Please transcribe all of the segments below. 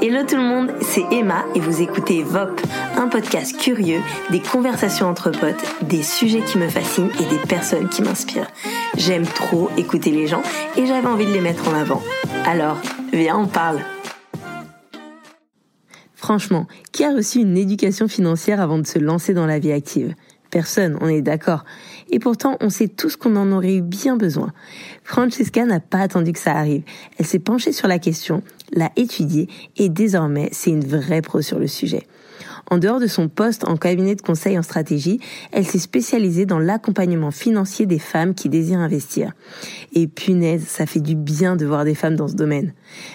Hello tout le monde, c'est Emma et vous écoutez VOP, un podcast curieux, des conversations entre potes, des sujets qui me fascinent et des personnes qui m'inspirent. J'aime trop écouter les gens et j'avais envie de les mettre en avant. Alors, viens, on parle. Franchement, qui a reçu une éducation financière avant de se lancer dans la vie active? Personne, on est d'accord. Et pourtant, on sait tous qu'on en aurait eu bien besoin. Francesca n'a pas attendu que ça arrive. Elle s'est penchée sur la question, l'a étudiée et désormais, c'est une vraie pro sur le sujet. En dehors de son poste en cabinet de conseil en stratégie, elle s'est spécialisée dans l'accompagnement financier des femmes qui désirent investir. Et punaise, ça fait du bien de voir des femmes dans ce domaine.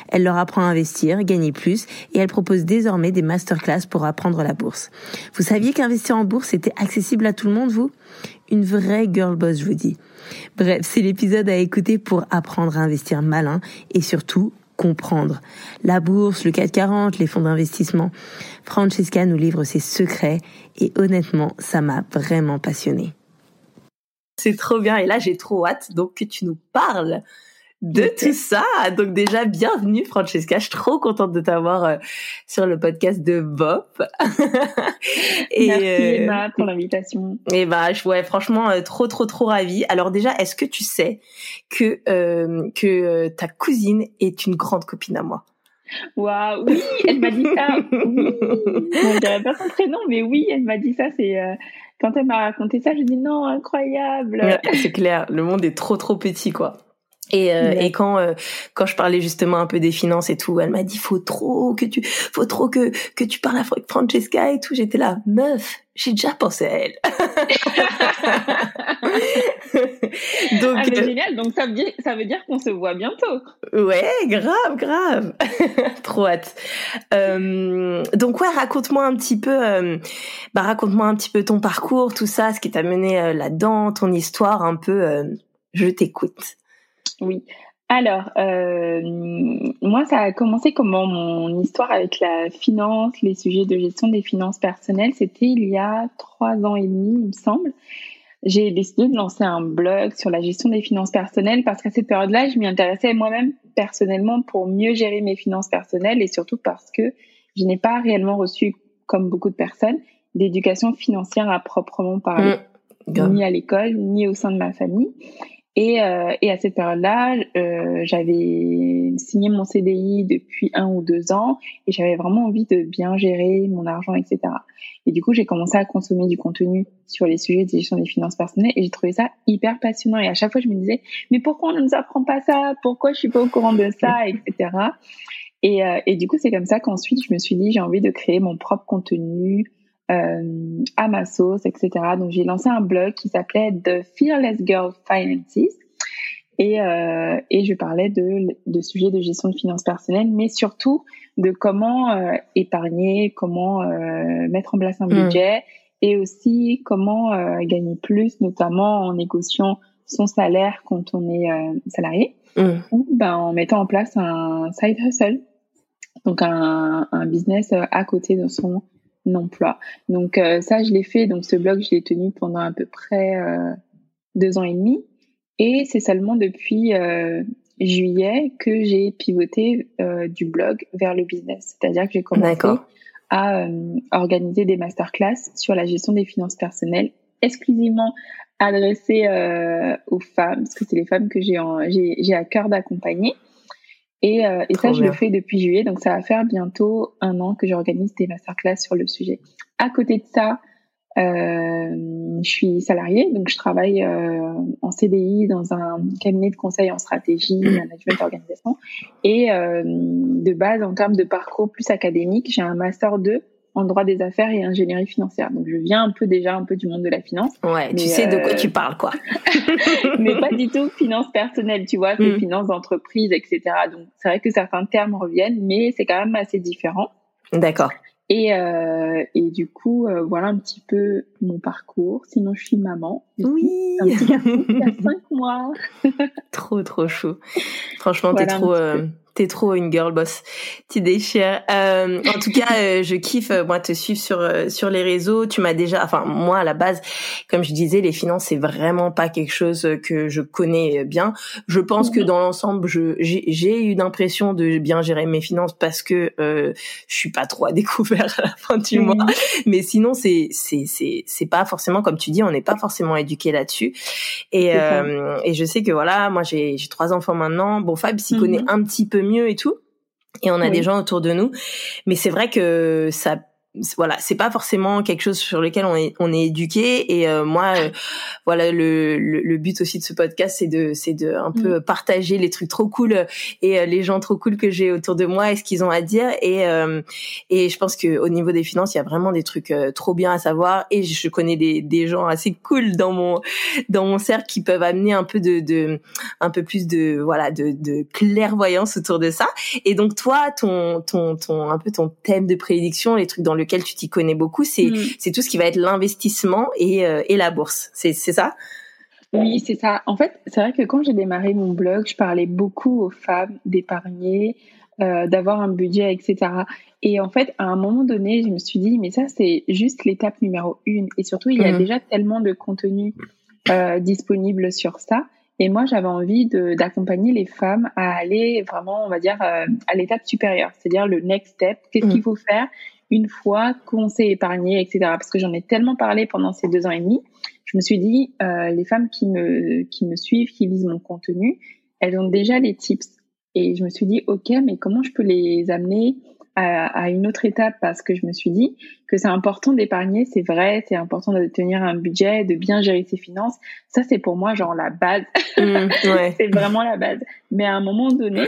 Elle leur apprend à investir, gagner plus, et elle propose désormais des masterclass pour apprendre la bourse. Vous saviez qu'investir en bourse était accessible à tout le monde, vous? Une vraie girl boss, je vous dis. Bref, c'est l'épisode à écouter pour apprendre à investir malin et surtout comprendre. La bourse, le CAC 40, les fonds d'investissement. Francesca nous livre ses secrets et honnêtement, ça m'a vraiment passionnée. C'est trop bien et là j'ai trop hâte donc que tu nous parles de tout ça. Donc déjà, bienvenue Francesca, je suis trop contente de t'avoir euh, sur le podcast de Bop. et, Merci euh, Emma pour l'invitation. Et bah, je, ouais, franchement, euh, trop trop trop ravie. Alors déjà, est-ce que tu sais que que ta cousine est une grande copine à moi? Waouh, oui, elle m'a dit ça. Oui. je dirais pas son prénom, mais oui, elle m'a dit ça. C'est quand elle m'a raconté ça, je dis non, incroyable. c'est clair, le monde est trop trop petit, quoi. Et, euh, et quand euh, quand je parlais justement un peu des finances et tout, elle m'a dit faut trop que tu faut trop que que tu parles avec Francesca et tout. J'étais là, meuf, j'ai déjà pensé à elle. donc ah, euh, génial. Donc ça veut dire ça veut dire qu'on se voit bientôt. Ouais, grave, grave. Trop hâte. donc ouais, raconte-moi un petit peu bah raconte-moi un petit peu ton parcours, tout ça, ce qui t'a mené là-dedans, ton histoire un peu je t'écoute. Oui. Alors, euh, moi, ça a commencé comment mon histoire avec la finance, les sujets de gestion des finances personnelles, c'était il y a trois ans et demi, il me semble. J'ai décidé de lancer un blog sur la gestion des finances personnelles parce qu'à cette période-là, je m'y intéressais moi-même personnellement pour mieux gérer mes finances personnelles et surtout parce que je n'ai pas réellement reçu, comme beaucoup de personnes, d'éducation financière à proprement parler, mmh. ni à l'école, ni au sein de ma famille. Et, euh, et à cette période-là, euh, j'avais signé mon CDI depuis un ou deux ans et j'avais vraiment envie de bien gérer mon argent, etc. Et du coup, j'ai commencé à consommer du contenu sur les sujets de gestion des finances personnelles et j'ai trouvé ça hyper passionnant. Et à chaque fois, je me disais, mais pourquoi on ne nous apprend pas ça? Pourquoi je suis pas au courant de ça, etc. Et, euh, et du coup, c'est comme ça qu'ensuite, je me suis dit, j'ai envie de créer mon propre contenu, euh, à ma sauce, etc. Donc j'ai lancé un blog qui s'appelait The Fearless Girl Finances et, euh, et je parlais de, de sujets de gestion de finances personnelles, mais surtout de comment euh, épargner, comment euh, mettre en place un hmm. budget et aussi comment euh, gagner plus, notamment en négociant son salaire quand on est salarié hmm. ou ben, en mettant en place un side hustle, donc un, un business à côté de son emploi. Donc euh, ça, je l'ai fait. Donc ce blog, je l'ai tenu pendant à peu près euh, deux ans et demi. Et c'est seulement depuis euh, juillet que j'ai pivoté du blog vers le business. C'est-à-dire que j'ai commencé à organiser des masterclass sur la gestion des finances personnelles exclusivement adressées aux femmes, parce que c'est les femmes que j'ai j'ai à cœur d'accompagner. Et, euh, et ça, je le fais depuis juillet, donc ça va faire bientôt un an que j'organise des masterclass sur le sujet. À côté de ça, euh, je suis salariée, donc je travaille euh, en CDI dans un cabinet de conseil en stratégie, management, organisation. Et euh, de base, en termes de parcours plus académique, j'ai un master 2 en droit des affaires et ingénierie financière. Donc je viens un peu déjà un peu du monde de la finance. Ouais, tu sais de quoi tu parles quoi. mais pas du tout finance personnelle, tu vois, c'est mm. finance d'entreprise, etc. Donc c'est vrai que certains termes reviennent, mais c'est quand même assez différent. D'accord. Et, euh, et du coup, euh, voilà un petit peu mon parcours. Sinon, je suis maman. Oui. il y a cinq mois. trop, trop chou. Franchement, t'es trop, euh, T'es trop une girl boss. Tu déchires. Euh, en tout cas, euh, je kiffe euh, moi te suivre sur euh, sur les réseaux. Tu m'as déjà, enfin moi à la base, comme je disais, les finances c'est vraiment pas quelque chose que je connais bien. Je pense que mhm. dans l'ensemble, je j'ai eu l'impression de bien gérer mes finances parce que euh, je suis pas trop à découvert à la fin du mois. Mhm. Mais sinon, c'est c'est c'est c'est pas forcément comme tu dis, on n'est pas forcément éduqué là-dessus. Et et je sais que voilà, moi j'ai j'ai trois enfants maintenant. Bon, Fab s'y connaît mhm. un petit peu mieux et tout. Et on a des gens autour de nous. Mais c'est vrai que ça voilà, c'est pas forcément quelque chose sur lequel on est on est éduqué. Et euh, moi euh, voilà le, le, but aussi de ce podcast c'est de c'est de un peu mm. partager les trucs trop cool et euh, les gens trop cool que j'ai autour de moi et ce qu'ils ont à dire. Et et je pense que au niveau des finances, il y a vraiment des trucs trop bien à savoir. Et je connais des des gens assez cool dans mon dans mon cercle qui peuvent amener un peu de de un peu plus de voilà de de clairvoyance autour de ça. Et donc toi ton ton ton un peu ton thème de prédiction les trucs dans le tu t'y connais beaucoup, c'est mm. c'est tout ce qui va être l'investissement et, euh, et la bourse. C'est c'est ça? Oui, c'est ça. En fait, c'est vrai que quand j'ai démarré mon blog, je parlais beaucoup aux femmes d'épargner, euh, d'avoir un budget, etc. Et en fait, à un moment donné, je me suis dit, mais ça, c'est juste l'étape numéro une. Et surtout, il y a mm. déjà tellement de contenu euh, disponible sur ça. Et moi, j'avais envie d'accompagner les femmes à aller vraiment, on va dire, euh, à l'étape supérieure, c'est-à-dire le next step. Qu'est-ce mm. qu'il faut faire? Une fois qu'on s'est épargné, etc. Parce que j'en ai tellement parlé pendant ces deux ans et demi, je me suis dit, euh, les femmes qui me, qui me suivent, qui lisent mon contenu, elles ont déjà les tips. Et je me suis dit, OK, mais comment je peux les amener à, une autre étape? Parce que je me suis dit que c'est important d'épargner, c'est vrai, c'est important de tenir un budget, de bien gérer ses finances. Ça, c'est pour moi genre la base. Mmh, c'est vraiment la base. Mais à un moment donné,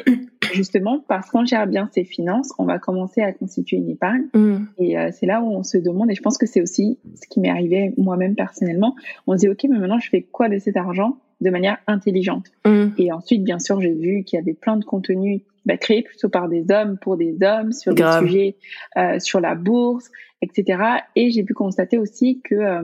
justement, parce qu'on gère bien ses finances, on va commencer à constituer une épargne. Mmh. Et euh, c'est là où on se demande, et je pense que c'est aussi ce qui m'est arrivé moi-même personnellement, on se dit, OK, mais maintenant, je fais quoi de cet argent de manière intelligente? Mmh. Et ensuite, bien sûr, j'ai vu qu'il y avait plein de contenus bah, créé plutôt par des hommes pour des hommes sur des sujets euh, sur la bourse, etc. Et j'ai pu constater aussi que euh,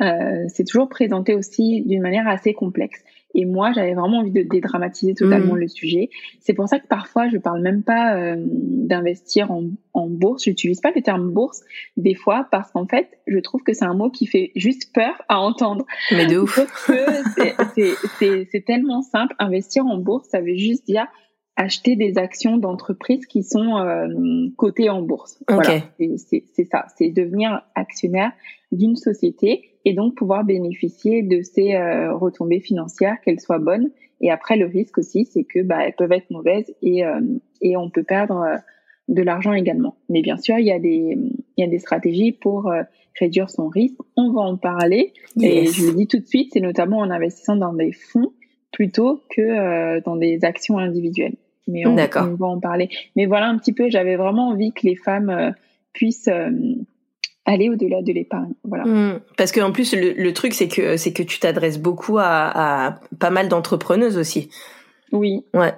euh, c'est toujours présenté aussi d'une manière assez complexe. Et moi, j'avais vraiment envie de dédramatiser totalement mmh. le sujet. C'est pour ça que parfois, je parle même pas euh, d'investir en, en bourse. J'utilise pas le terme bourse des fois parce qu'en fait, je trouve que c'est un mot qui fait juste peur à entendre. Mais de ouf. C'est tellement simple. Investir en bourse, ça veut juste dire acheter des actions d'entreprises qui sont euh, cotées en bourse. Voilà, c'est ça, c'est devenir actionnaire d'une société et donc pouvoir bénéficier de ces euh, retombées financières, qu'elles soient bonnes. Et après, le risque aussi, c'est que bah, elles peuvent être mauvaises et euh, et on peut perdre de l'argent également. Mais bien sûr, il y a des il y a des stratégies pour réduire son risque. On va en parler. Et je le dis tout de suite, c'est notamment en investissant dans des fonds plutôt que dans des actions individuelles mais on, on, va en parler. Mais voilà un petit peu, j'avais vraiment envie que les femmes euh, puissent euh, aller au-delà de l'épargne. Voilà. Mmh. parce qu'en plus, le, le, truc, c'est que c'est que tu t'adresses beaucoup à, à, pas mal d'entrepreneuses aussi. Oui. Ouais.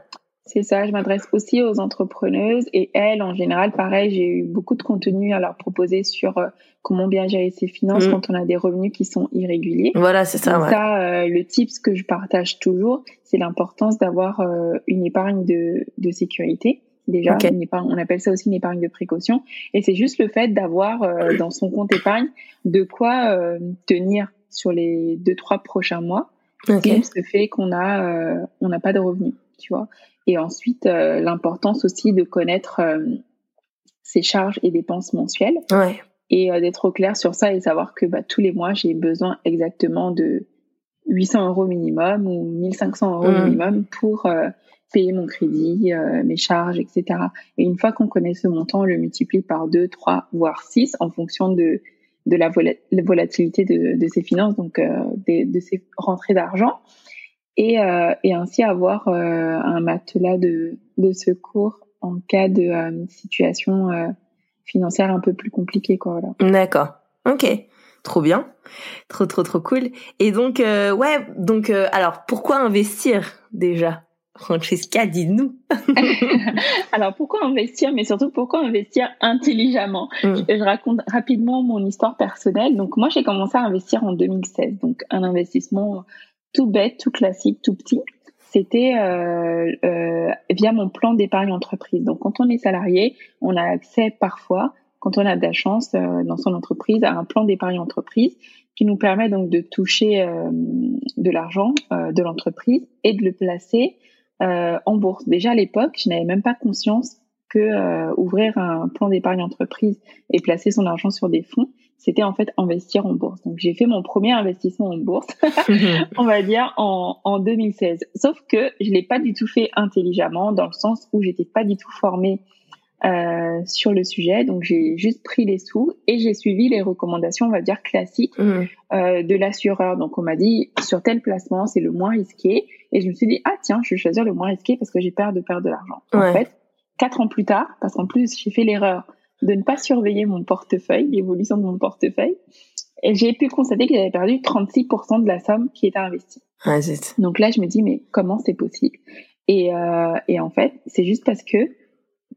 C'est ça, je m'adresse aussi aux entrepreneuses et elles, en général, pareil, j'ai eu beaucoup de contenu à leur proposer sur euh, comment bien gérer ses finances mmh. quand on a des revenus qui sont irréguliers. Voilà, c'est ça. Ouais. Ça, euh, le tips que je partage toujours, c'est l'importance d'avoir euh, une épargne de, de sécurité. Déjà, une épargne, on appelle ça aussi une épargne de précaution. Et c'est juste le fait d'avoir dans son compte épargne de quoi tenir sur les deux trois prochains mois. Okay. Ce fait qu'on a on n'a pas de revenus, tu vois. Et ensuite, euh, l'importance aussi de connaître euh, ses charges et dépenses mensuelles. Ouais. Et euh, d'être au clair sur ça et savoir que bah, tous les mois, j'ai besoin exactement de 800 euros minimum ou 1500 euros mmh. minimum pour payer mon crédit, mes charges, etc. Et une fois qu'on connaît ce montant, on le multiplie par 2, 3, voire 6 en fonction de, de la, volatilité de, de ses finances, donc de, de ses rentrées d'argent et, euh, et ainsi avoir euh, un matelas de, de secours en cas de euh, situation financière un peu plus compliquée voilà. D'accord. OK. Trop bien. Trop trop trop cool. Et donc ouais, donc alors pourquoi investir déjà? Francesca, dis-nous. Alors pourquoi investir, mais surtout pourquoi investir intelligemment? Mm. Je raconte rapidement mon histoire personnelle. Donc moi j'ai commencé à investir en 2016, donc un investissement tout bête, tout classique, tout petit. c'était euh, euh, via mon plan d'épargne entreprise. Donc, quand on est salarié, on a accès parfois, quand on a de la chance euh, dans son entreprise, à un plan d'épargne entreprise qui nous permet donc de toucher euh, de l'argent euh, de l'entreprise et de le placer en bourse. Déjà à l'époque, je n'avais même pas conscience que ouvrir un plan d'épargne entreprise et placer son argent sur des fonds, c'était en fait investir en bourse. Donc j'ai fait mon premier investissement en bourse, on va dire en, en 2016. Sauf que je l'ai pas du tout fait intelligemment dans le sens où j'étais pas du tout formée euh, sur le sujet. Donc j'ai juste pris les sous et j'ai suivi les recommandations, on va dire classiques mmh. euh, de l'assureur. Donc on m'a dit sur tel placement c'est le moins risqué et je me suis dit ah tiens je vais choisir le moins risqué parce que j'ai peur de perdre de l'argent. En fait quatre ans plus tard, parce qu'en plus j'ai fait l'erreur de ne pas surveiller mon portefeuille, l'évolution de mon portefeuille. Et j'ai pu constater que j'avais perdu 36% de la somme qui était investie. Ah, Donc là, je me dis, mais comment c'est possible? Et, euh, et en fait, c'est juste parce que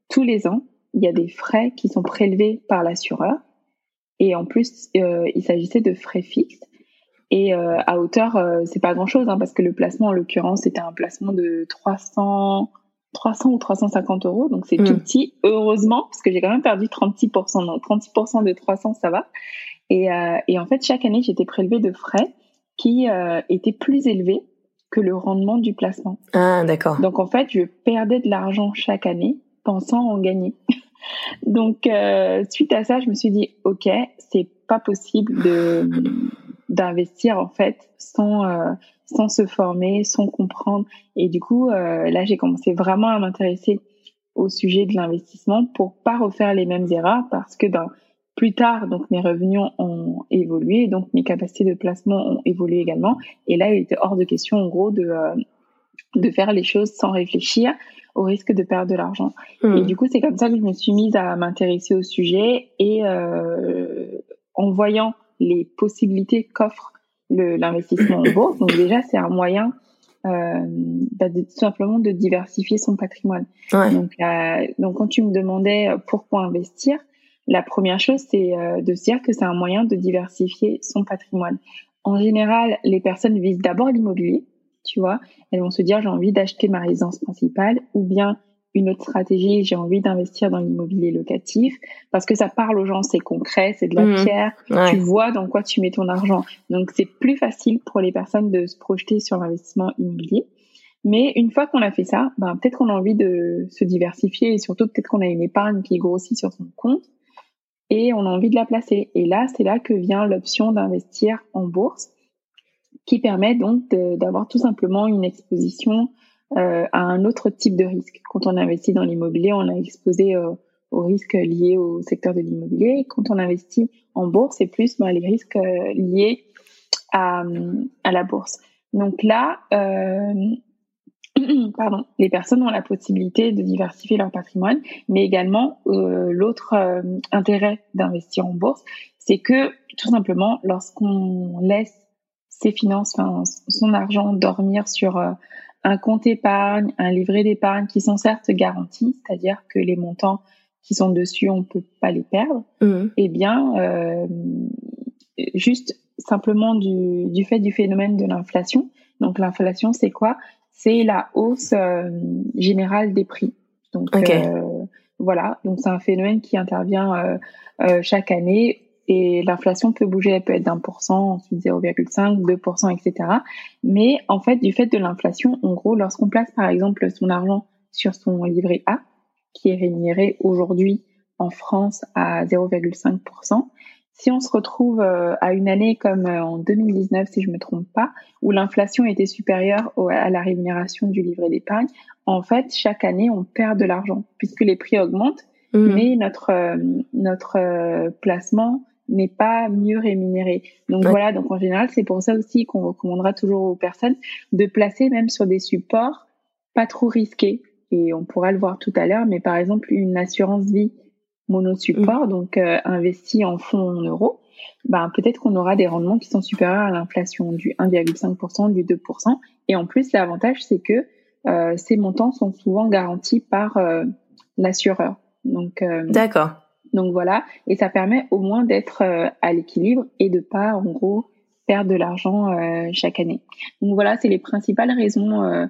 tous les ans, il y a des frais qui sont prélevés par l'assureur. Et en plus, euh, il s'agissait de frais fixes. Et euh, à hauteur, euh, c'est pas grand-chose, hein, parce que le placement, en l'occurrence, c'était un placement de 300 300 ou 350 euros, donc c'est tout mm. petit, heureusement, parce que j'ai quand même perdu 36%. Donc 36% de 300, ça va. Et, euh, et en fait, chaque année, j'étais prélevée de frais qui euh, étaient plus élevés que le rendement du placement. Ah, d'accord. Donc en fait, je perdais de l'argent chaque année pensant en gagner. donc euh, suite à ça, je me suis dit, ok, c'est pas possible de d'investir en fait sans euh, sans se former, sans comprendre. Et du coup, euh, là, j'ai commencé vraiment à m'intéresser au sujet de l'investissement pour pas refaire les mêmes erreurs parce que ben, plus tard, donc mes revenus ont évolué, donc mes capacités de placement ont évolué également. Et là, il était hors de question, en gros, de euh, de faire les choses sans réfléchir au risque de perdre de l'argent. Mmh. Et du coup, c'est comme ça que je me suis mise à m'intéresser au sujet et euh, en voyant les possibilités qu'offre l'investissement en bourse. Donc déjà, c'est un moyen euh, bah, de, tout simplement de diversifier son patrimoine. Donc, donc quand tu me demandais euh, pourquoi investir, la première chose, c'est euh, de se dire que c'est un moyen de diversifier son patrimoine. En général, les personnes visent d'abord l'immobilier, tu vois. Elles vont se dire j'ai envie d'acheter ma résidence principale ou bien une autre stratégie, j'ai envie d'investir dans l'immobilier locatif parce que ça parle aux gens, c'est concret, c'est de la mmh. pierre, tu vois dans quoi tu mets ton argent. Donc c'est plus facile pour les personnes de se projeter sur l'investissement immobilier. Mais une fois qu'on a fait ça, ben, peut-être qu'on a envie de se diversifier et surtout peut-être qu'on a une épargne qui grossit sur son compte et on a envie de la placer. Et là, c'est là que vient l'option d'investir en bourse qui permet donc d'avoir tout simplement une exposition à un autre type de risque. Quand on investit dans l'immobilier, on est exposé euh, aux risques liés au secteur de l'immobilier. Quand on investit en bourse, c'est plus ben, les risques euh, liés à, à la bourse. Donc là, euh, pardon, les personnes ont la possibilité de diversifier leur patrimoine, mais également euh, l'autre intérêt d'investir en bourse, c'est que tout simplement, lorsqu'on laisse ses finances, enfin, son argent dormir sur un compte épargne, un livret d'épargne qui sont certes garantis, c'est-à-dire que les montants qui sont dessus, on peut pas les perdre, mmh. eh bien, euh, juste simplement du, du fait du phénomène de l'inflation. Donc l'inflation, c'est quoi? C'est la hausse euh, générale des prix. Donc euh, voilà, donc c'est un phénomène qui intervient chaque année et l'inflation peut bouger, elle peut être d'un pour cent, ensuite 0,5%, 2%, etc. Mais en fait, du fait de l'inflation, en gros, lorsqu'on place par exemple son argent sur son livret A, qui est rémunéré aujourd'hui en France à 0,5%, si on se retrouve euh, à une année comme euh, en 2019, si je me trompe pas, où l'inflation était supérieure à la rémunération du livret d'épargne, en fait, chaque année, on perd de l'argent puisque les prix augmentent, mmh. mais notre euh, notre placement n'est pas mieux rémunéré. Donc voilà, donc en général, c'est pour ça aussi qu'on recommandera toujours aux personnes de placer même sur des supports pas trop risqués. Et on pourra le voir tout à l'heure, mais par exemple une assurance vie monosupport, mmh. donc euh, investi en fonds en euros, ben peut-être qu'on aura des rendements qui sont supérieurs à l'inflation du 1,5%, du 2%. Et en plus, l'avantage, c'est que euh, ces montants sont souvent garantis par euh, l'assureur. Donc, euh, d'accord. Donc voilà, et ça permet au moins d'être euh, à l'équilibre et de pas en gros perdre de l'argent euh, chaque année. Donc voilà, c'est les principales raisons euh,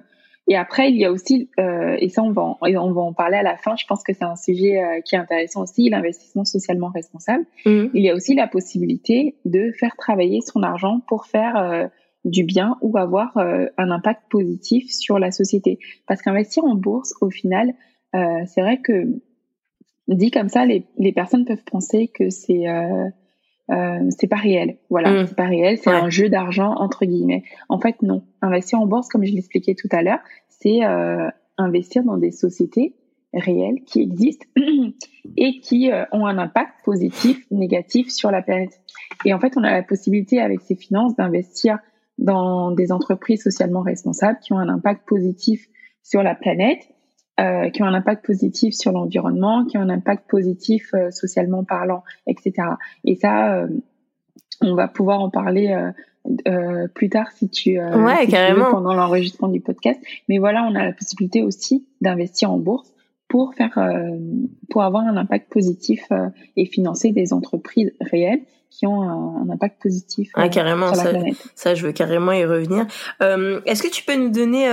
Et après, il y a aussi, euh, et ça on va, en, on va en parler à la fin, je pense que c'est un sujet euh, qui est intéressant aussi, l'investissement socialement responsable. Mmh. Il y a aussi la possibilité de faire travailler son argent pour faire euh, du bien ou avoir un impact positif sur la société. Parce qu'investir en bourse, au final, c'est vrai que dit comme ça, les, les personnes peuvent penser que c'est euh, c'est pas réel. Voilà, mmh. c'est pas réel, c'est un jeu d'argent entre guillemets. En fait, non. Investir en bourse, comme je l'expliquais tout à l'heure, c'est euh, investir dans des sociétés réelles qui existent et qui euh, ont un impact positif, négatif sur la planète. Et en fait, on a la possibilité avec ces finances d'investir dans des entreprises socialement responsables qui ont un impact positif sur la planète euh, qui ont un impact positif sur l'environnement, qui ont un impact positif euh, socialement parlant, etc. Et ça, euh, on va pouvoir en parler plus tard si tu, ouais, carrément. pendant l'enregistrement du podcast. Mais voilà, on a la possibilité aussi d'investir en bourse pour faire, pour avoir un impact positif et financer des entreprises réelles qui ont un, impact positif ah, carrément, sur la ça, planète. Ça, je veux carrément y revenir. Est-ce que tu peux nous donner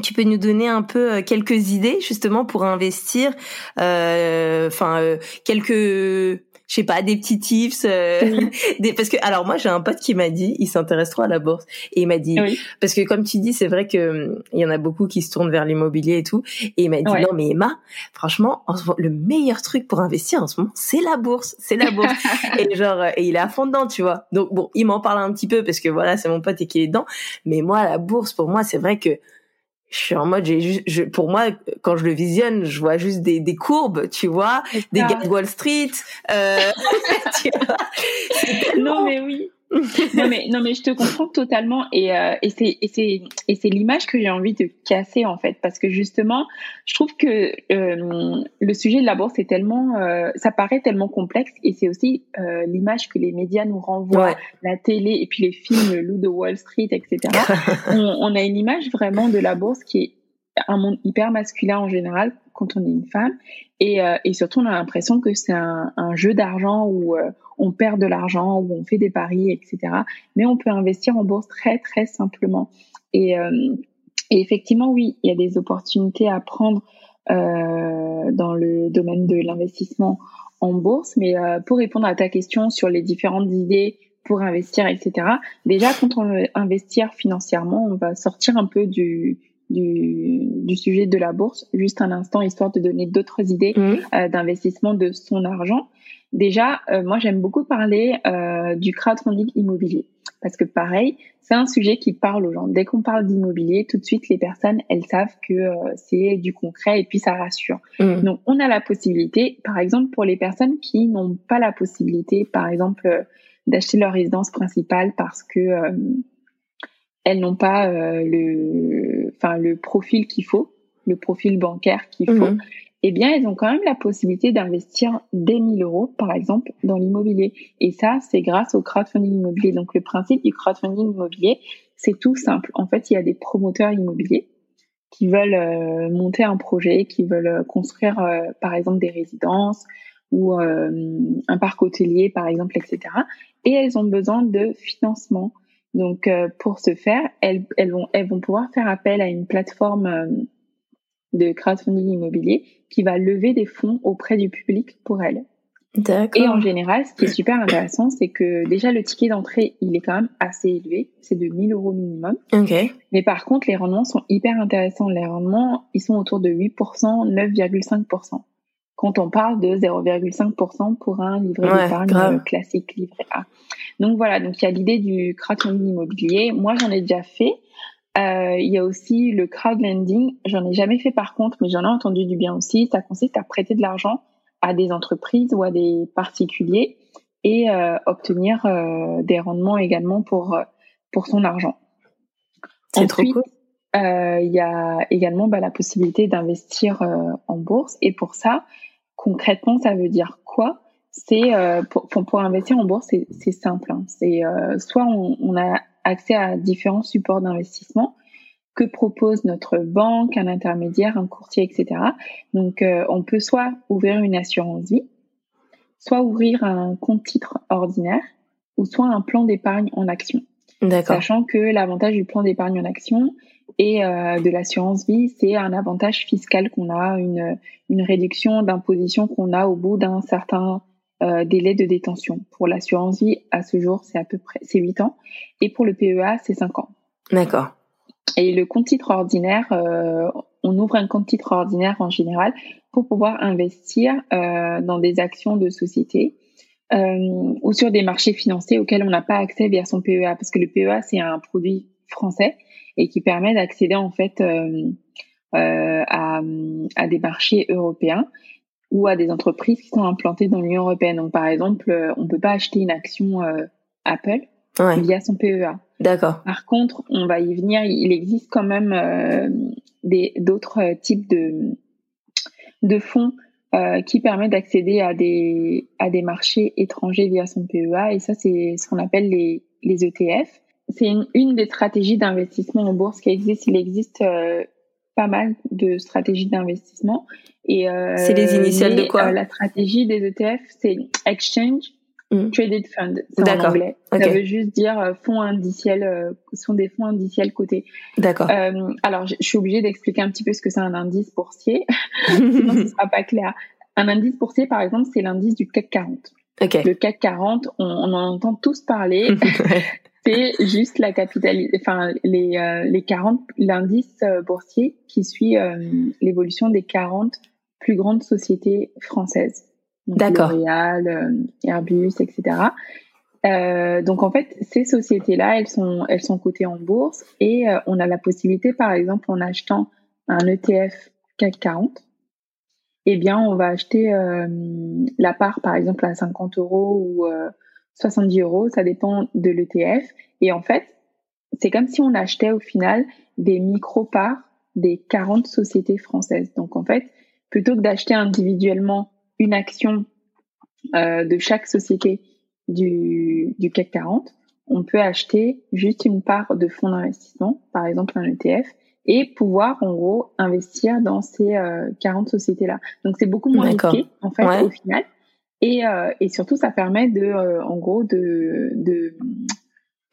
tu peux nous donner un peu euh, quelques idées justement pour investir, euh, enfin euh, quelques je sais pas des petits tips des parce que alors moi j'ai un pote qui m'a dit il s'intéresse trop à la bourse et il m'a dit parce que comme tu dis c'est vrai que il y en a beaucoup qui se tournent vers l'immobilier et tout et il m'a dit non mais Emma franchement le meilleur truc pour investir en ce moment c'est la bourse c'est la bourse. Et genre et il est à fond dedans tu vois. Donc bon il m'en parle un petit peu parce que voilà c'est mon pote et qui est dedans mais moi la bourse pour moi c'est vrai que je suis en mode j'ai juste je, pour moi quand je le visionne je vois juste des, des courbes tu vois des gars de Wall Street euh, tu vois, non mais oui non mais non mais je te comprends totalement et euh, et c'est et c'est et c'est l'image que j'ai envie de casser en fait parce que justement je trouve que euh, le sujet de la bourse est tellement euh, ça paraît tellement complexe et c'est aussi euh, l'image que les médias nous renvoient la télé et puis les films le loup de Wall Street etc on, on a une image vraiment de la bourse qui est un monde hyper masculin en général quand on est une femme. Et, euh, et surtout on a l'impression que c'est un, jeu d'argent où euh, on perd de l'argent où on fait des paris etc mais on peut investir en bourse très très simplement. Et, euh, et effectivement oui il y a des opportunités à prendre dans le domaine de l'investissement en bourse. Mais pour répondre à ta question sur les différentes idées pour investir etc déjà quand on veut investir financièrement on va sortir un peu du du, du, sujet de la bourse, juste un instant, histoire de donner d'autres idées mmh. euh, d'investissement de son argent. Déjà, euh, moi j'aime beaucoup parler euh, du crowdfunding immobilier parce que pareil, c'est un sujet qui parle aux gens. Dès qu'on parle d'immobilier, tout de suite les personnes elles savent que euh, c'est du concret et puis ça rassure. Mmh. Donc on a la possibilité, par exemple pour les personnes qui n'ont pas la possibilité, par exemple euh, d'acheter leur résidence principale parce que elles n'ont pas le, enfin le profil qu'il faut, le profil bancaire qu'il faut, mhm. eh bien, elles ont quand même la possibilité d'investir des 1000 euros, par exemple, dans l'immobilier. Et ça, c'est grâce au crowdfunding immobilier. Donc, le principe du crowdfunding immobilier, c'est tout simple. En fait, il y a des promoteurs immobiliers qui veulent euh, monter un projet, qui veulent euh, construire, euh, par exemple, des résidences ou un parc hôtelier, par exemple, etc. Et elles ont besoin de financement donc, euh, pour ce faire, elles, elles, vont, elles vont pouvoir faire appel à une plateforme euh, de crowdfunding immobilier qui va lever des fonds auprès du public pour elles. Et en général, ce qui est super intéressant, c'est que déjà le ticket d'entrée, il est quand même assez élevé, c'est de 1000 euros minimum. Okay. Mais par contre, les rendements sont hyper intéressants. Les rendements, ils sont autour de 8%, 9,5% quand on parle de 0,5% pour un livret d'épargne classique livret A. Donc voilà, donc il y a l'idée du crowdfunding immobilier. Moi, j'en ai déjà fait. Euh, il y a aussi le crowdlending. J'en ai jamais fait par contre, mais j'en ai entendu du bien aussi. Ça consiste à prêter de l'argent à des entreprises ou à des particuliers et euh, obtenir euh, des rendements également pour pour son argent. C'est trop cool. Il y a également bah, la possibilité d'investir en bourse et pour ça, Concrètement, ça veut dire quoi? C'est euh, pour, pour, investir en bourse, c'est simple. Hein. C'est euh, soit on, on, a accès à différents supports d'investissement que propose notre banque, un intermédiaire, un courtier, etc. Donc, euh, on peut soit ouvrir une assurance vie, soit ouvrir un compte titre ordinaire, ou soit un plan d'épargne en action. Sachant que l'avantage du plan d'épargne en action, Et euh, de l'assurance vie, c'est un avantage fiscal qu'on a, une, une réduction d'imposition qu'on a au bout d'un certain euh, délai de détention. Pour l'assurance vie, à ce jour, c'est à peu près c'est 8 ans. Et pour le PEA, c'est 5 ans. D'accord. Et le compte titre ordinaire, euh, on ouvre un compte titre ordinaire en général pour pouvoir investir dans des actions de société euh, ou sur des marchés financiers auxquels on n'a pas accès via son PEA, parce que le PEA c'est un produit français et qui permet d'accéder en fait euh, euh, à, à, des marchés européens ou à des entreprises qui sont implantées dans l'Union européenne. Donc par exemple, euh, on peut pas acheter une action euh, Apple via son PEA. D'accord. Par contre, on va y venir. Il existe quand même des d'autres types de de fonds euh, qui permettent d'accéder à des à des marchés étrangers via son PEA et ça c'est ce qu'on appelle les les ETF. C'est une, une des stratégies d'investissement en bourse qui existe. Il existe euh, pas mal de stratégies d'investissement et euh, c'est les initiales de quoi La stratégie des ETF c'est exchange Mm. Traded Fund, c'est en anglais. Ça veut juste dire euh, fonds indiciels, euh, sont des fonds indiciels cotés. D'accord. Euh, alors, je, suis obligée d'expliquer un petit peu ce que c'est un indice boursier, sinon ce sera pas clair. Un indice boursier, par exemple, c'est l'indice du CAC 40. Okay. Le CAC 40, on, on en entend tous parler. c'est juste la enfin les euh, les 40 l'indice euh, boursier qui suit l'évolution des 40 plus grandes sociétés françaises. D'accord. L'Oréal, euh, Airbus, etc. Euh, donc en fait, ces sociétés-là, elles sont, elles sont cotées en bourse et euh, on a la possibilité, par exemple, en achetant un ETF CAC 40, eh bien, on va acheter euh, la part, par exemple, à 50 euros ou 70 euros, ça dépend de l'ETF. Et en fait, c'est comme si on achetait au final des micro-parts des 40 sociétés françaises. Donc en fait, plutôt que d'acheter individuellement une action euh, de chaque société du, du CAC 40, on peut acheter juste une part de fonds d'investissement, par exemple un ETF, et pouvoir en gros investir dans ces 40 euh, sociétés-là. Donc c'est beaucoup moins risqué en fait au final. Et, euh, et surtout, ça permet de, en gros, de, de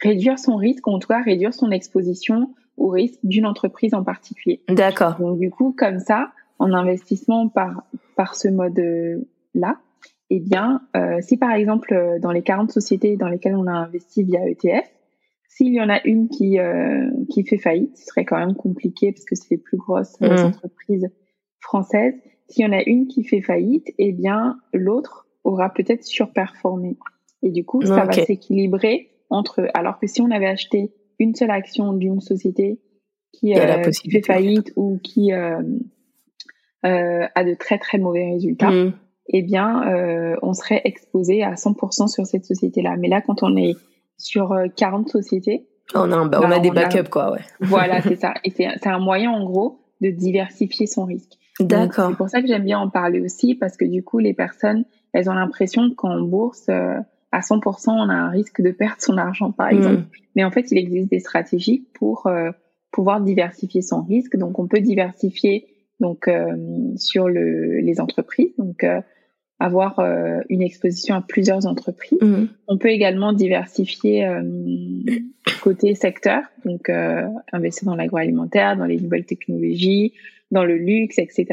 réduire son risque, ou en tout cas réduire son exposition au risque d'une entreprise en particulier. D'accord. Donc du coup, comme ça, en investissement par, par ce mode-là, eh bien, euh, si par exemple, euh, dans les 40 sociétés dans lesquelles on a investi via ETF, s'il y en a une qui, euh, qui fait faillite, ce serait quand même compliqué parce que c'est les plus grosses mmh. entreprises françaises. S'il y en a une qui fait faillite, eh bien, l'autre aura peut-être surperformé. Et du coup, ça va s'équilibrer entre, alors que si on avait acheté une seule action d'une société qui, qui fait faillite ou qui, euh, a de très très mauvais résultats, mm. eh bien, euh, on serait exposé à 100% sur cette société-là. Mais là, quand on est sur 40 euh, sociétés, on a, on a bah, des backups, quoi, ouais. Voilà, c'est ça. Et c'est un moyen, en gros, de diversifier son risque. D'accord. C'est pour ça que j'aime bien en parler aussi, parce que du coup, les personnes, elles ont l'impression qu'en bourse, euh, à 100%, on a un risque de perdre son argent, par exemple. Mm. Mais en fait, il existe des stratégies pour euh, pouvoir diversifier son risque. Donc, on peut diversifier donc euh, sur le, les entreprises. Donc euh, avoir euh, une exposition à plusieurs entreprises. Mhm. On peut également diversifier côté secteur, donc investir dans l'agroalimentaire, dans les nouvelles technologies, dans le luxe, etc.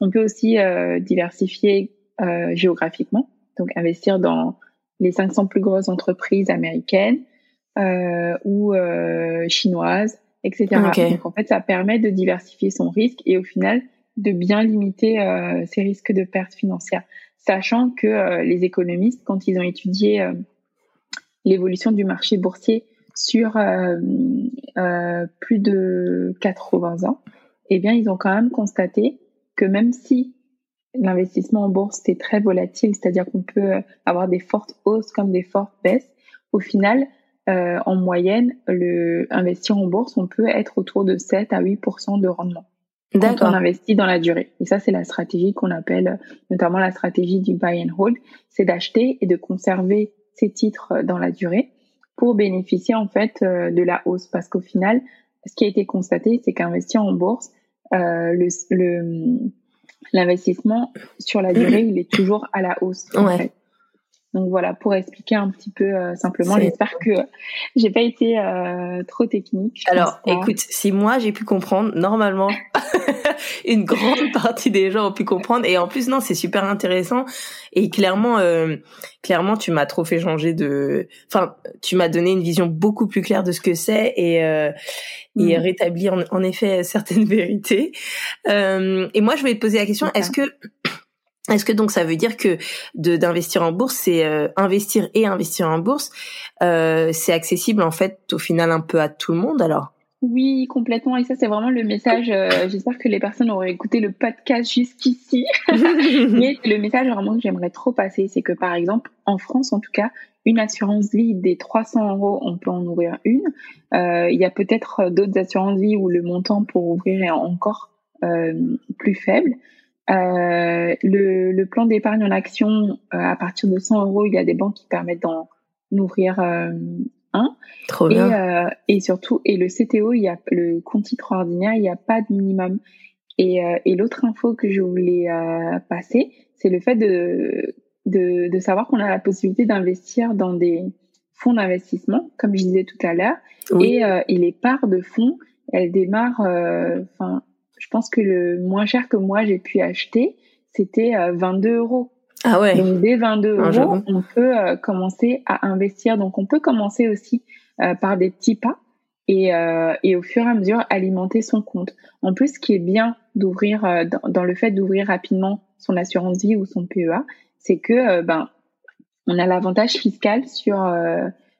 On peut aussi diversifier géographiquement, donc investir dans les 500 plus grosses entreprises américaines ou chinoises, etc. Donc en fait, ça permet de diversifier son risque et au final de bien limiter euh, ses risques de pertes financières, sachant que euh, les économistes, quand ils ont étudié euh, l'évolution du marché boursier sur euh, plus de 80 ans, eh bien, ils ont quand même constaté que même si l'investissement en bourse est très volatile, c'est-à-dire qu'on peut avoir des fortes hausses comme des fortes baisses, au final, euh, en moyenne, le investir en bourse, on peut être autour de 7 à 8% de rendement. Quand on investit dans la durée. Et ça, c'est la stratégie qu'on appelle notamment la stratégie du buy and hold. C'est d'acheter et de conserver ces titres dans la durée pour bénéficier en fait euh, de la hausse. Parce qu'au final, ce qui a été constaté, c'est qu'investir en bourse, euh, le l'investissement sur la durée, il est toujours à la hausse. En fait. Donc voilà, pour expliquer un petit peu euh, simplement, j'espère que j'ai pas été euh, trop technique. Alors, écoute, si moi j'ai pu comprendre, normalement, une grande partie des gens ont pu comprendre. Et en plus, non, c'est super intéressant. Et clairement, euh, clairement, tu m'as trop fait changer de. Enfin, tu m'as donné une vision beaucoup plus claire de ce que c'est et et mm. rétablir en, en, effet certaines vérités. et moi, je voulais te poser la question est-ce que est-ce que donc ça veut dire que d'investir en bourse, c'est euh, investir et investir en bourse, euh, c'est accessible en fait au final un peu à tout le monde alors? Oui, complètement. Et ça c'est vraiment le message. Euh, j'espère que les personnes auraient écouté le podcast jusqu'ici. Mais le message vraiment que j'aimerais trop passer, c'est que par exemple en France en tout cas, une assurance vie des 300 euros, on peut en ouvrir une. Il y a peut-être d'autres assurances vie où le montant pour ouvrir est encore plus faible. Euh, le, le, plan d'épargne en action, euh, à partir de 100 euros, il y a des banques qui permettent d'en ouvrir euh, un. Trop et, bien. et surtout, et le CTO, il y a le compte titre ordinaire, il n'y a pas de minimum. Et, et l'autre info que je voulais passer, c'est le fait de, de, de savoir qu'on a la possibilité d'investir dans des fonds d'investissement, comme je disais tout à l'heure. Et, et les parts de fonds, elles démarrent, enfin, je pense que le moins cher que moi j'ai pu acheter, c'était 22 euh, euros. Ah ouais. Donc dès 22 ah, euros, on peut euh, commencer à investir. Donc on peut commencer aussi euh, par des petits pas et, et au fur et à mesure alimenter son compte. En plus, ce qui est bien d'ouvrir dans, dans, le fait d'ouvrir rapidement son assurance vie ou son PEA, c'est que ben on a l'avantage fiscal sur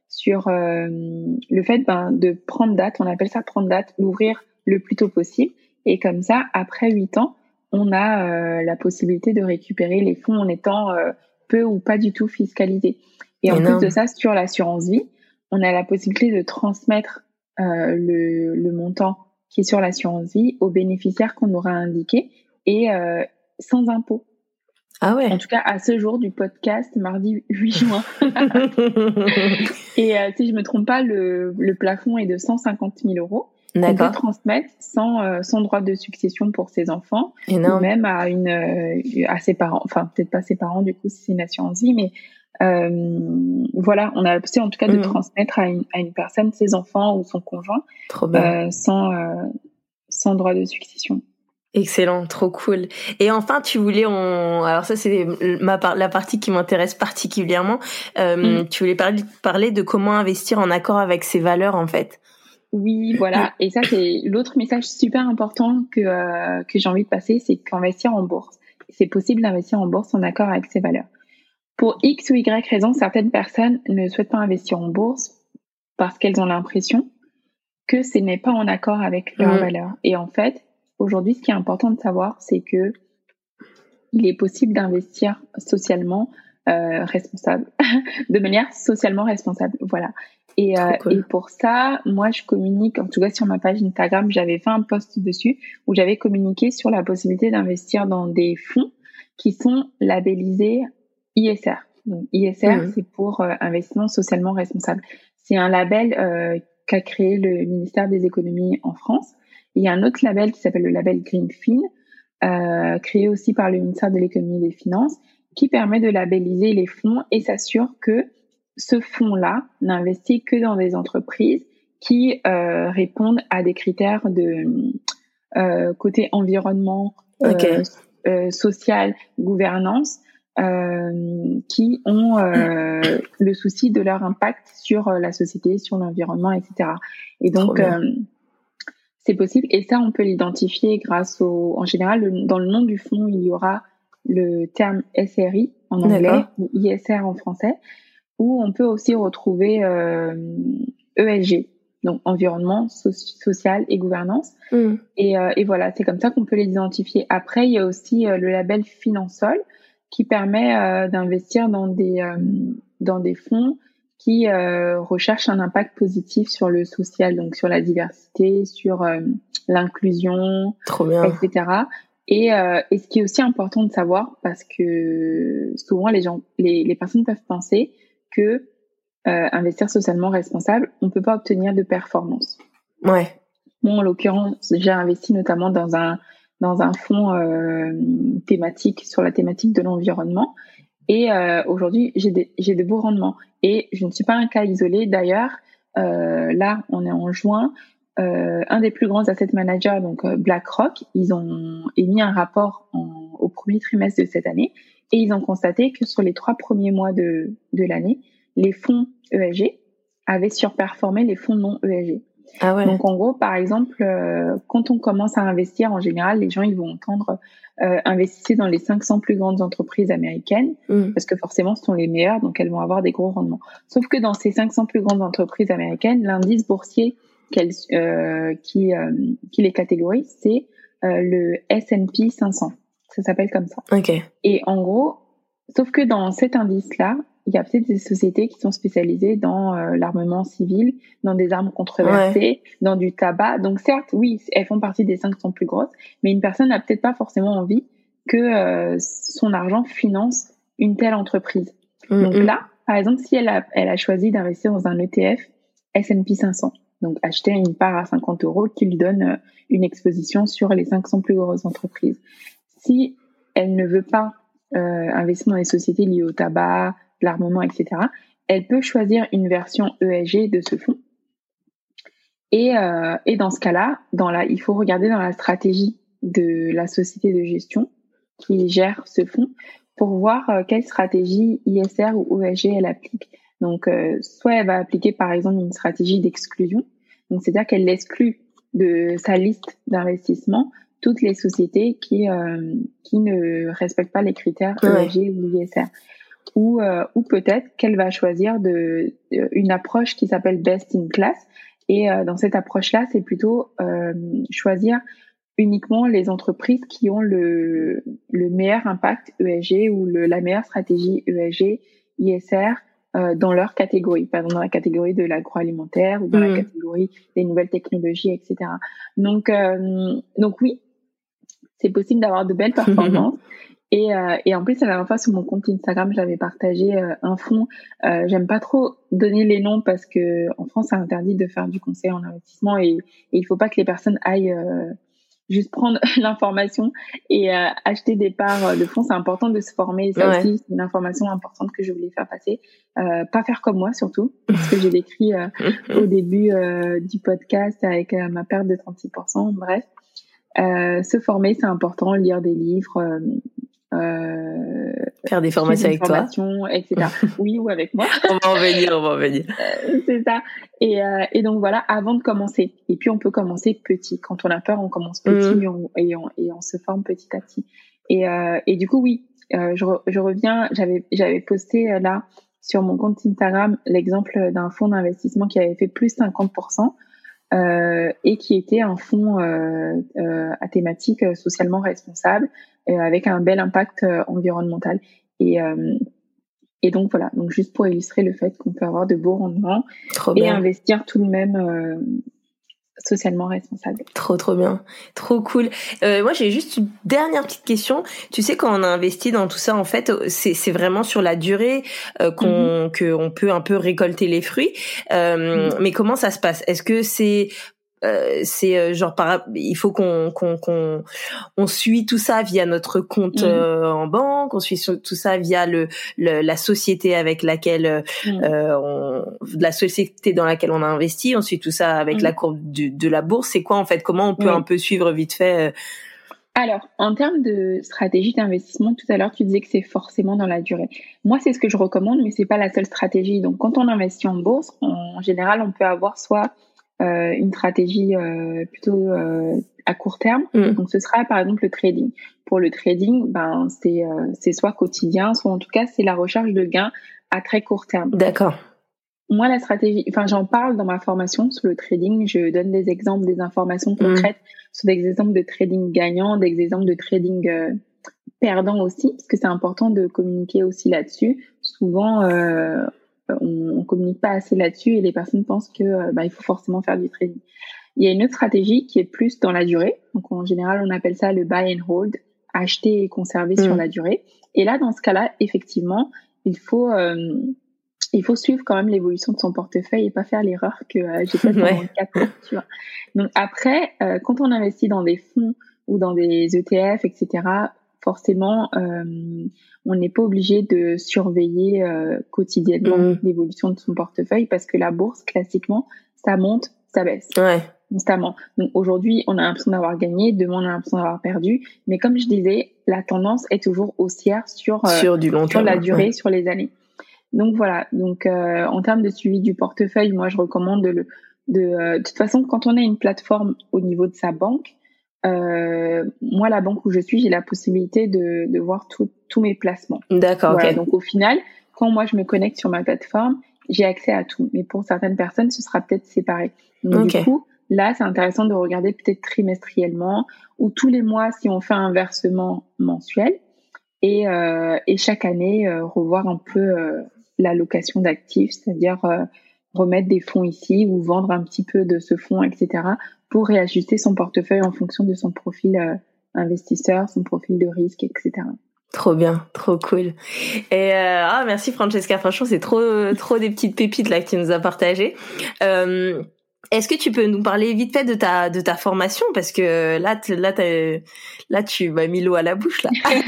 sur le fait ben, de prendre date. On appelle ça prendre date, l'ouvrir le plus tôt possible. Et comme ça, après huit ans, on a euh, la possibilité de récupérer les fonds en étant euh, peu ou pas du tout fiscalisé. Et en plus de ça, sur l'assurance vie, on a la possibilité de transmettre euh, le, le, montant qui est sur l'assurance vie aux bénéficiaires qu'on aura indiqué et sans impôt. Ah ouais. En tout cas, à ce jour du podcast, mardi 8 juin. et si je me trompe pas, le, le plafond est de 150 000 euros on peut transmettre sans, euh, sans droit de succession pour ses enfants, ou même à, une, euh, à ses parents, enfin peut-être pas ses parents du coup si c'est une assurance vie, mais euh, voilà, on a possibilité en tout cas de mm. transmettre à une, à une, personne ses enfants ou son conjoint sans, sans droit de succession. Excellent, trop cool. Et enfin, tu voulais, on... alors ça c'est ma la partie qui m'intéresse particulièrement. Euh, mm. Tu voulais parler, parler de comment investir en accord avec ses valeurs en fait. Oui, voilà. Et ça, c'est l'autre message super important que, euh, que j'ai envie de passer, c'est qu'investir en bourse, c'est possible d'investir en bourse en accord avec ses valeurs. Pour X ou Y raison, certaines personnes ne souhaitent pas investir en bourse parce qu'elles ont l'impression que ce n'est pas en accord avec leurs valeurs. Et en fait, aujourd'hui, ce qui est important de savoir, c'est que il est possible d'investir socialement euh, responsable, de manière socialement responsable. Voilà. Et, euh, et, pour ça, moi, je communique, en tout cas sur ma page Instagram, j'avais fait un post dessus où j'avais communiqué sur la possibilité d'investir dans des fonds qui sont labellisés ISR. Donc, ISR, c'est pour euh, investissement socialement responsable. C'est un label euh, qu'a créé le ministère des économies en France. il y a un autre label qui s'appelle le label Greenfin, euh, créé aussi par le ministère de l'économie et des finances, qui permet de labelliser les fonds et s'assure que ce fonds-là n'investit que dans des entreprises qui euh, répondent à des critères de euh, côté environnement, euh, euh social, gouvernance, euh, qui ont euh, le souci de leur impact sur la société, sur l'environnement, etc. Et donc c'est possible. Et ça, on peut l'identifier grâce au. En général, dans le nom du fonds, il y aura le terme SRI en anglais ou ISR en français où on peut aussi retrouver euh, ESG, donc environnement, social et gouvernance. Mm. Et, euh, et, voilà, c'est comme ça qu'on peut les identifier. Après, il y a aussi euh, le label Finansol qui permet euh, d'investir dans des dans des fonds qui recherchent un impact positif sur le social, donc sur la diversité, sur l'inclusion, etc. Et, et ce qui est aussi important de savoir, parce que souvent les gens, les, les personnes peuvent penser que euh, investir socialement responsable, on peut pas obtenir de performance. Ouais. Moi, en l'occurrence, j'ai investi notamment dans un dans un fonds euh, thématique sur la thématique de l'environnement Et euh, aujourd'hui, j'ai de beaux rendements. Et je ne suis pas un cas isolé. D'ailleurs, là, on est en juin. Un des plus grands asset managers, donc BlackRock, ils ont émis un rapport en, au premier trimestre de cette année et ils ont constaté que sur les trois premiers mois de, de l'année, les fonds ESG avaient surperformé les fonds non ESG. Ah ouais. Donc en gros, par exemple, euh, quand on commence à investir, en général, les gens ils vont entendre euh, investissez dans les 500 plus grandes entreprises américaines mm. parce que forcément ce sont les meilleures, donc elles vont avoir des gros rendements. Sauf que dans ces 500 plus grandes entreprises américaines, l'indice boursier euh, qui, euh, qui les catégorise, c'est euh, le S&P 500. Ça s'appelle comme ça. Okay. Et en gros, sauf que dans cet indice-là, il y a peut-être des sociétés qui sont spécialisées dans euh, l'armement civil, dans des armes controversées, dans du tabac. Donc certes, oui, elles font partie des 500 plus grosses, mais une personne n'a peut-être pas forcément envie que euh, son argent finance une telle entreprise. Mm, donc mm. là, par exemple, si elle a, elle a choisi d'investir dans un ETF S&P 500, donc acheter une part à 50 euros qui lui donne euh, une exposition sur les 500 plus grosses entreprises. Si elle ne veut pas euh, investir dans les sociétés liées au tabac, l'armement, etc., elle peut choisir une version ESG de ce fonds. Et, euh, dans ce cas-là, il faut regarder dans la stratégie de la société de gestion qui gère ce fonds pour voir euh, quelle stratégie ISR ou ESG elle applique. Donc, soit elle va appliquer par exemple une stratégie d'exclusion, donc c'est-à-dire qu'elle exclut de sa liste d'investissement toutes les sociétés qui euh, qui ne respectent pas les critères ESG ou ISR ou, euh, ou peut-être qu'elle va choisir de, une approche qui s'appelle best in class. Et euh, dans cette approche-là, c'est plutôt euh, choisir uniquement les entreprises qui ont le, le meilleur impact ESG ou le, la meilleure stratégie ESG, ISR euh, dans leur catégorie, par exemple dans la catégorie de l'agroalimentaire ou dans la mmh. catégorie des nouvelles technologies, etc. Donc, euh, donc oui, c'est possible d'avoir de belles performances. Et, euh, et en plus, la dernière fois sur mon compte Instagram, j'avais partagé euh, un fonds. Euh, J'aime pas trop donner les noms parce que en France, c'est interdit de faire du conseil en investissement et, et il faut pas que les personnes aillent euh, juste prendre l'information et euh, acheter des parts de fonds. C'est important de se former. Ça aussi, c'est une information importante que je voulais faire passer. pas faire comme moi surtout, parce que j'ai décrit au début du podcast avec ma perte de 36%. Bref. Se former, c'est important, lire des livres, euh, Faire des formations avec toi. etc. oui, ou avec moi. on va en venir, on va en venir. Euh, c'est ça. Et, euh, et donc voilà, avant de commencer. Et puis on peut commencer petit. Quand on a peur, on commence petit mmh. et, on, et, on, et, on, se forme petit à petit. Et, euh, et du coup, oui, euh, je, je reviens, j'avais j'avais posté euh, là sur mon compte Instagram l'exemple d'un fonds d'investissement qui avait fait plus 50%. Euh, et qui était un fonds euh, euh, à thématique socialement responsable avec un bel impact environnemental. Et, et donc voilà, donc juste pour illustrer le fait qu'on peut avoir de beaux rendements et investir tout de même socialement responsable. Trop trop bien, trop cool. Euh, moi j'ai juste une dernière petite question. Tu sais quand on a investi dans tout ça en fait c'est c'est vraiment sur la durée euh, qu'on mm qu'on peut un peu récolter les fruits. Euh, mhm. Mais comment ça se passe? Est-ce que c'est euh, c'est euh, genre par il faut qu'on qu'on qu'on on suit tout ça via notre compte mmh. euh, en banque on suit tout ça via le, la société avec laquelle mmh. on, la société dans laquelle on a investi on suit tout ça avec la mmh. courbe de, de la bourse c'est quoi en fait? Comment on peut un peu suivre vite fait alors, en termes de stratégie d'investissement, tout à l'heure, tu disais que c'est forcément dans la durée. Moi, c'est ce que je recommande, mais c'est pas la seule stratégie. Donc, quand on investit en bourse, en général, on peut avoir soit euh, une stratégie euh, plutôt euh, à court terme. Mm. Donc ce sera par exemple le trading. Pour le trading, ben c'est c'est soit quotidien, soit en tout cas c'est la recherche de gains à très court terme. D'accord. Moi la stratégie, enfin j'en parle dans ma formation sur le trading. Je donne des exemples, des informations mm. concrètes sur des exemples de trading gagnant, des exemples de trading perdant aussi, parce que c'est important de communiquer aussi là-dessus. Souvent, euh, on, on communique pas assez là-dessus et les personnes pensent que euh, bah, il faut forcément faire du trading. Il y a une autre stratégie qui est plus dans la durée. Donc en général, on appelle ça le buy and hold, acheter et conserver sur mm. la durée. Et là, dans ce cas-là, effectivement, il faut euh, il faut suivre quand même l'évolution de son portefeuille et pas faire l'erreur que euh, j'ai faite pendant quatre ans. Tu vois. Donc après, quand on investit dans des fonds ou dans des ETF, etc., forcément, on n'est pas obligé de surveiller quotidiennement mmh. l'évolution de son portefeuille parce que la bourse, classiquement, ça monte, ça baisse. Ouais constamment. Donc aujourd'hui, on a l'impression d'avoir gagné, demain on a l'impression d'avoir perdu, mais comme je disais, la tendance est toujours haussière sur euh, sur du long sur la durée, sur les années. Donc voilà. Donc euh, en termes de suivi du portefeuille, moi je recommande de le de, euh, de toute façon quand on a une plateforme au niveau de sa banque, moi la banque où je suis, j'ai la possibilité de de voir tous mes placements. D'accord. Voilà, Donc au final, quand moi je me connecte sur ma plateforme, j'ai accès à tout. Mais pour certaines personnes, ce sera peut-être séparé. Donc du coup Là, c'est intéressant de regarder peut-être trimestriellement ou tous les mois si on fait un versement mensuel et, euh, et chaque année euh, revoir un peu euh, l'allocation d'actifs, c'est-à-dire euh, remettre des fonds ici ou vendre un petit peu de ce fonds, etc. pour réajuster son portefeuille en fonction de son profil investisseur, son profil de risque, etc. Trop bien, trop cool. Et ah merci Francesca, franchement c'est trop trop des petites pépites là que tu nous as partagées. Euh, est-ce que tu peux nous parler vite fait de ta de ta formation? Parce que là là là tu m'as mis l'eau à la bouche là.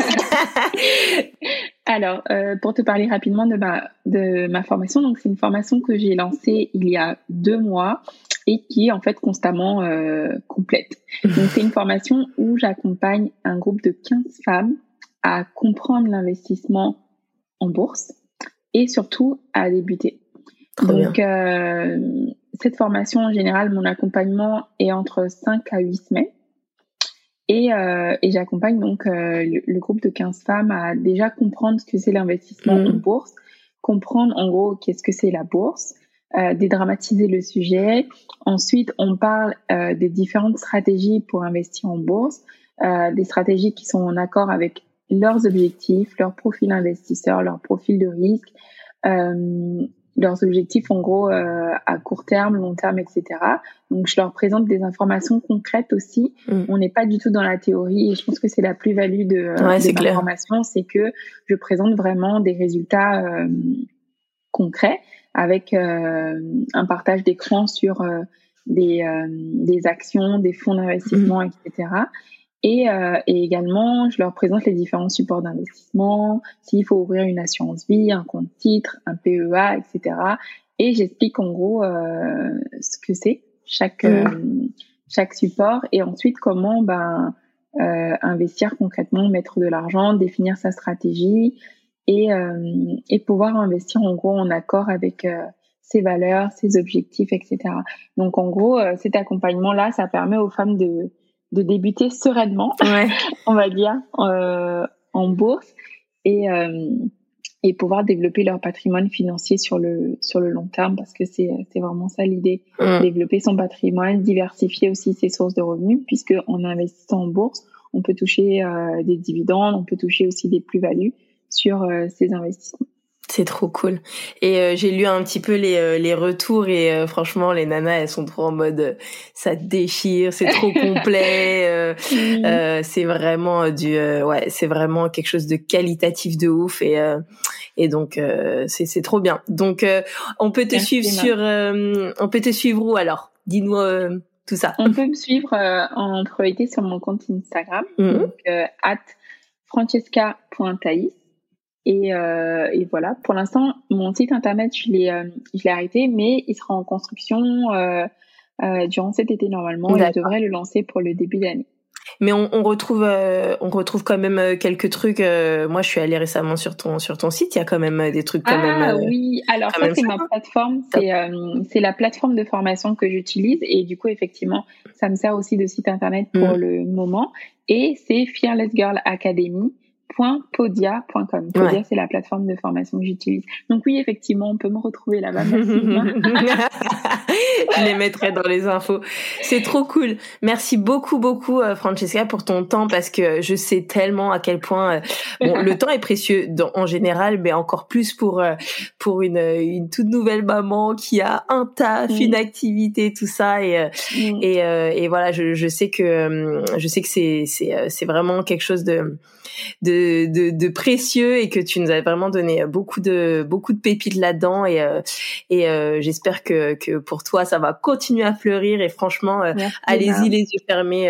Alors euh, pour te parler rapidement de ma de ma formation donc c'est une formation que j'ai lancée il y a deux mois et qui est en fait constamment euh, complète. Donc c'est une formation où j'accompagne un groupe de 15 femmes à comprendre l'investissement en bourse et surtout à débuter. donc euh, cette formation, en général, mon accompagnement est entre 5 à 8 semaines. Et, euh, et j'accompagne donc euh, le, groupe de 15 femmes à déjà comprendre ce que c'est l'investissement mmh. en bourse, comprendre en gros qu'est-ce que c'est la bourse, euh, dédramatiser le sujet. Ensuite, on parle euh, des différentes stratégies pour investir en bourse, euh, des stratégies qui sont en accord avec leurs objectifs, leur profil investisseur, leur profil de risque, euh, leurs objectifs en gros euh, à court terme, long terme, etc. Donc je leur présente des informations concrètes aussi. Mm. On n'est pas du tout dans la théorie et je pense que c'est la plus-value de, euh, de l'information, c'est que je présente vraiment des résultats euh, concrets avec euh, un partage d'écran sur des, des actions, des fonds d'investissement, mm. etc. Et, euh, et, également, je leur présente les différents supports d'investissement, s'il faut ouvrir une assurance vie, un compte titre, un PEA, etc. Et j'explique en gros euh, ce que c'est chaque euh, chaque support et ensuite comment ben euh, investir concrètement, mettre de l'argent, définir sa stratégie et euh, et pouvoir investir en gros en accord avec ses valeurs, ses objectifs, etc. Donc en gros, cet accompagnement là, ça permet aux femmes de de débuter sereinement, on va dire, euh, en bourse et euh, et pouvoir développer leur patrimoine financier sur le sur le long terme parce que c'est c'est vraiment ça l'idée. Développer son patrimoine diversifier aussi ses sources de revenus puisque en investissant en bourse on peut toucher euh, des dividendes on peut toucher aussi des plus-values sur ces investissements c'est trop cool. Et euh, j'ai lu un petit peu les, euh, les retours et euh, franchement les nanas elles sont trop en mode ça déchire, c'est trop complet, c'est vraiment du ouais c'est vraiment quelque chose de qualitatif de ouf et et donc c'est c'est trop bien. Donc on peut te suivre sur on peut te suivre où alors? Dis-nous tout ça. On peut me suivre en priorité sur mon compte Instagram mmh. donc at francesca.taïs et, euh, et, voilà, pour l'instant, mon site internet, je l'ai, euh, je l'ai arrêté, mais il sera en construction euh, durant cet été normalement. Et je devrais le lancer pour le début d'année. Mais on, on retrouve, on retrouve quand même quelques trucs. moi, je suis allée récemment sur ton sur ton site. Il y a quand même des trucs quand ah, même. oui, alors ça c'est ma plateforme. C'est c'est la plateforme de formation que j'utilise et du coup effectivement, ça me sert aussi de site internet pour mm. le moment. Et c'est Fearless Girl Academy podia.com. Podia, c'est la plateforme de formation que j'utilise. Donc oui, effectivement, on peut me retrouver là-bas. Je les mettrai dans les infos. C'est trop cool. Merci beaucoup, beaucoup, euh, Francesca, pour ton temps parce que je sais tellement à quel point euh, bon, le temps est précieux dans, en général, mais encore plus pour euh, pour une, une toute nouvelle maman qui a un taf, une activité, tout ça et et, et voilà, je, je sais que je sais que c'est c'est c'est vraiment quelque chose de de, de, de, précieux et que tu nous as vraiment donné beaucoup de beaucoup de pépites là-dedans et euh, et euh, j'espère que que pour toi ça va continuer à fleurir et franchement euh, allez-y les yeux fermés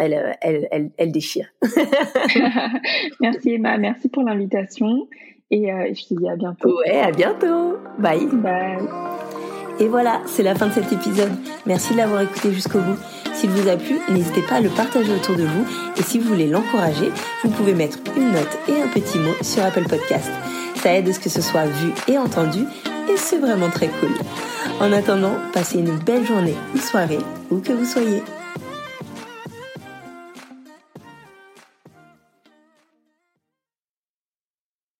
elle, elle, elle, elle déchire. merci Emma, merci pour l'invitation et je te dis à bientôt. Ouais, à bientôt. Bye. Bye. Et voilà, c'est la fin de cet épisode. Merci de l'avoir écouté jusqu'au bout. S'il vous a plu, n'hésitez pas à le partager autour de vous. Et si vous voulez l'encourager, vous pouvez mettre une note et un petit mot sur Apple Podcast. Ça aide à ce que ce soit vu et entendu. Et c'est vraiment très cool. En attendant, passez une belle journée ou soirée, où que vous soyez.